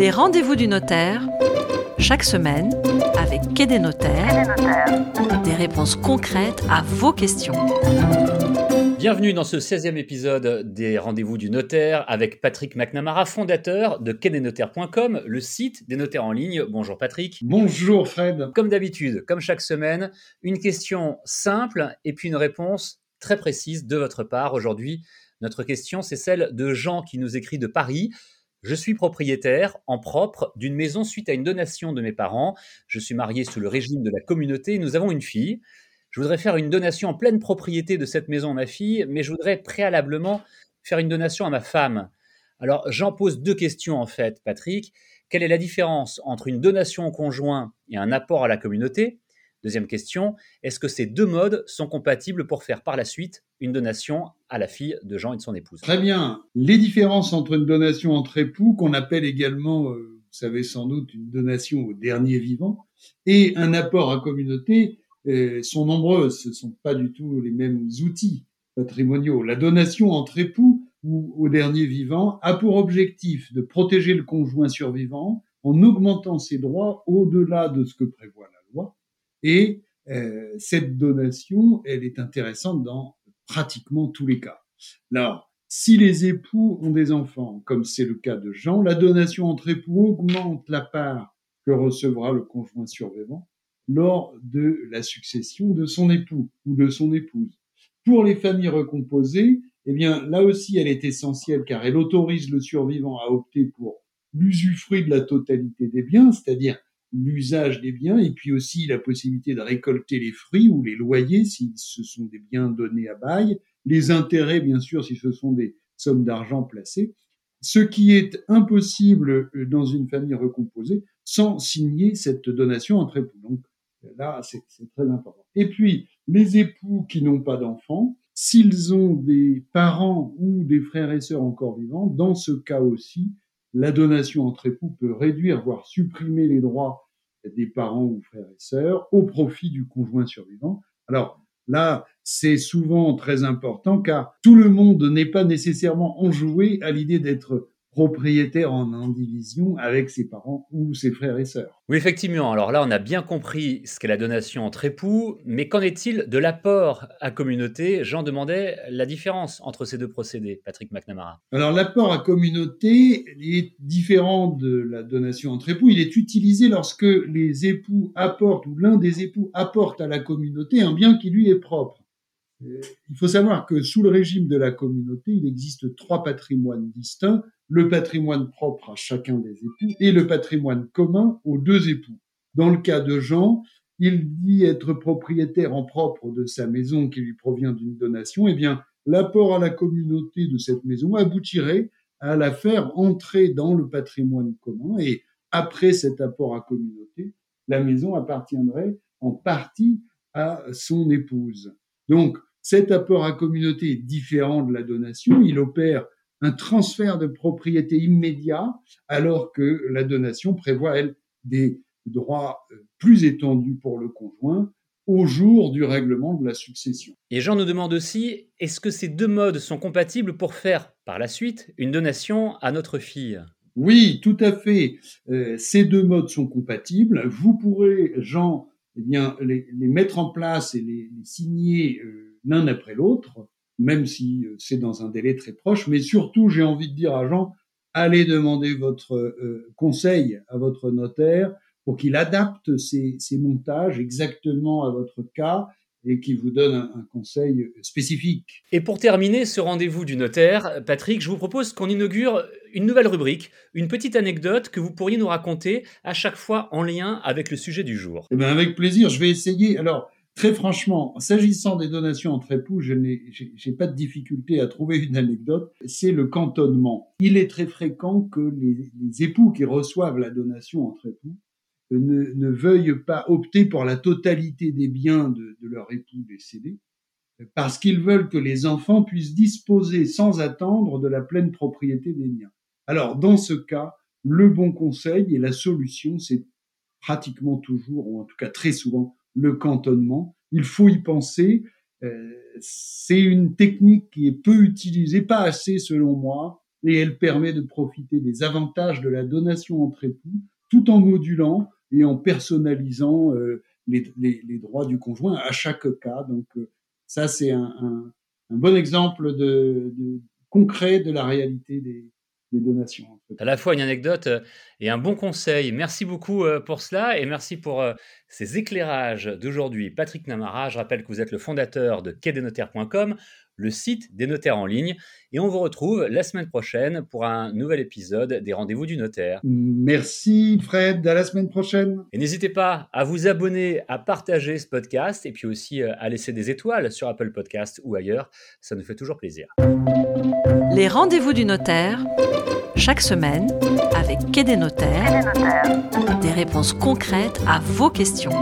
Les rendez-vous du notaire, chaque semaine, avec Quai des notaires, des réponses concrètes à vos questions. Bienvenue dans ce 16e épisode des Rendez-vous du notaire avec Patrick McNamara, fondateur de quai-des-notaires.com, le site des notaires en ligne. Bonjour Patrick. Bonjour Fred. Comme d'habitude, comme chaque semaine, une question simple et puis une réponse très précise de votre part. Aujourd'hui, notre question, c'est celle de Jean qui nous écrit de Paris. Je suis propriétaire en propre d'une maison suite à une donation de mes parents. Je suis marié sous le régime de la communauté. Nous avons une fille. Je voudrais faire une donation en pleine propriété de cette maison à ma fille, mais je voudrais préalablement faire une donation à ma femme. Alors, j'en pose deux questions en fait, Patrick. Quelle est la différence entre une donation au conjoint et un apport à la communauté? Deuxième question, est-ce que ces deux modes sont compatibles pour faire par la suite une donation à la fille de Jean et de son épouse? Très bien. Les différences entre une donation entre époux, qu'on appelle également, euh, vous savez sans doute, une donation au dernier vivant, et un apport à communauté euh, sont nombreuses. Ce ne sont pas du tout les mêmes outils patrimoniaux. La donation entre époux ou au dernier vivant a pour objectif de protéger le conjoint survivant en augmentant ses droits au-delà de ce que prévoit la loi et euh, cette donation, elle est intéressante dans pratiquement tous les cas. Alors, si les époux ont des enfants, comme c'est le cas de Jean, la donation entre époux augmente la part que recevra le conjoint survivant lors de la succession de son époux ou de son épouse. Pour les familles recomposées, eh bien, là aussi, elle est essentielle car elle autorise le survivant à opter pour l'usufruit de la totalité des biens, c'est-à-dire l'usage des biens et puis aussi la possibilité de récolter les fruits ou les loyers si ce sont des biens donnés à bail, les intérêts bien sûr si ce sont des sommes d'argent placées, ce qui est impossible euh, dans une famille recomposée sans signer cette donation entre époux. Donc là, c'est très important. Et puis, les époux qui n'ont pas d'enfants, s'ils ont des parents ou des frères et sœurs encore vivants, dans ce cas aussi, la donation entre époux peut réduire, voire supprimer les droits des parents ou frères et sœurs au profit du conjoint survivant. Alors là, c'est souvent très important car tout le monde n'est pas nécessairement enjoué à l'idée d'être propriétaire en indivision avec ses parents ou ses frères et sœurs. Oui, effectivement. Alors là, on a bien compris ce qu'est la donation entre époux, mais qu'en est-il de l'apport à communauté? Jean demandait la différence entre ces deux procédés, Patrick McNamara. Alors l'apport à communauté est différent de la donation entre époux. Il est utilisé lorsque les époux apportent ou l'un des époux apporte à la communauté un bien qui lui est propre. Il faut savoir que sous le régime de la communauté, il existe trois patrimoines distincts le patrimoine propre à chacun des époux et le patrimoine commun aux deux époux. Dans le cas de Jean, il dit être propriétaire en propre de sa maison qui lui provient d'une donation, eh bien, l'apport à la communauté de cette maison aboutirait à la faire entrer dans le patrimoine commun et après cet apport à communauté, la maison appartiendrait en partie à son épouse. Donc, cet apport à communauté est différent de la donation. Il opère un transfert de propriété immédiat, alors que la donation prévoit, elle, des droits euh, plus étendus pour le conjoint au jour du règlement de la succession. Et Jean nous demande aussi, est-ce que ces deux modes sont compatibles pour faire, par la suite, une donation à notre fille? Oui, tout à fait. Euh, ces deux modes sont compatibles. Vous pourrez, Jean, eh bien, les, mettre en place et les, signer euh, l'un après l'autre même si euh, c'est dans un délai très proche. Mais surtout, j'ai envie de dire à Jean, allez demander votre euh, conseil à votre notaire pour qu'il adapte ses, montages exactement à votre cas et qu'il vous donne un, conseil spécifique. Et pour terminer ce rendez-vous du notaire, Patrick, je vous propose qu'on inaugure une nouvelle rubrique, une petite anecdote que vous pourriez nous raconter à chaque fois en lien avec le sujet du jour. Eh bien, avec plaisir, je vais essayer. Alors, Très franchement, s'agissant des donations entre époux, je n'ai pas de difficulté à trouver une anecdote. C'est le cantonnement. Il est très fréquent que les, époux qui reçoivent la donation entre époux ne, veuillent pas opter pour la totalité des biens de, de leur époux décédé, parce qu'ils veulent que les enfants puissent disposer sans attendre de la pleine propriété des biens. Alors, dans ce cas, le bon conseil et la solution, c'est pratiquement toujours, ou en tout cas très souvent, le cantonnement. Il faut y penser. Euh, c'est une technique qui est peu utilisée, pas assez selon moi, et elle permet de profiter des avantages de la donation entre époux tout en modulant et en personnalisant euh, les, les, les, droits du conjoint à chaque cas. Donc euh, ça, c'est un, un, un, bon exemple de, de, concret de la réalité des, des donations. En fait. À la fois une anecdote euh, et un bon conseil. Merci beaucoup pour cela et merci pour ces éclairages d'aujourd'hui. Patrick Namara, je rappelle que vous êtes le fondateur de quai-des-notaires.com le site des notaires en ligne. Et on vous retrouve la semaine prochaine pour un nouvel épisode des Rendez-vous du notaire. Merci Fred, à la semaine prochaine. Et n'hésitez pas à vous abonner, à partager ce podcast et puis aussi euh, à laisser des étoiles sur Apple Podcast ou ailleurs. Ça nous fait toujours plaisir. Les Rendez-vous du notaire, chaque semaine, avec Quai des notaires, des réponses concrètes à vos questions.